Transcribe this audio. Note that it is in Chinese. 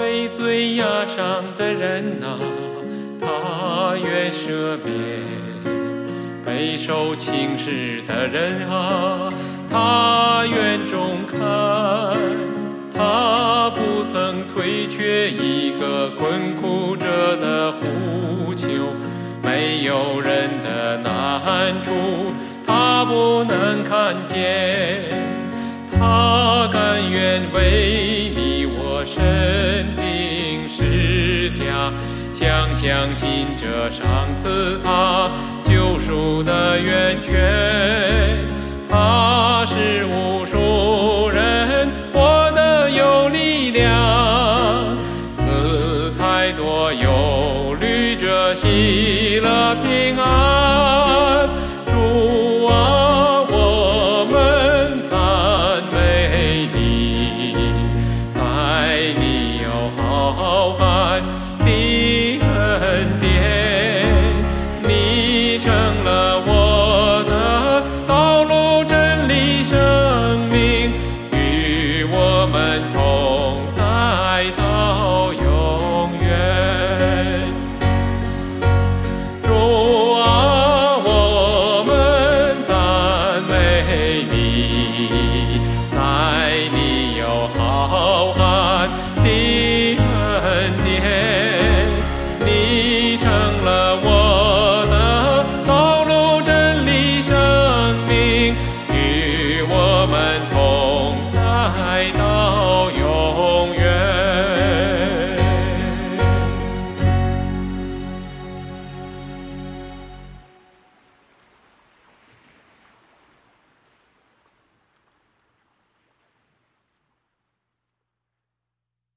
被罪压伤的人啊，他愿赦免；备受轻视的人啊，他愿中看。他不曾退却一个困苦者的呼求，没有人的难处，他不能看见。他甘愿为想相信这上赐他救赎的源泉。他是无数人活得有力量，赐太多忧虑着喜乐平安。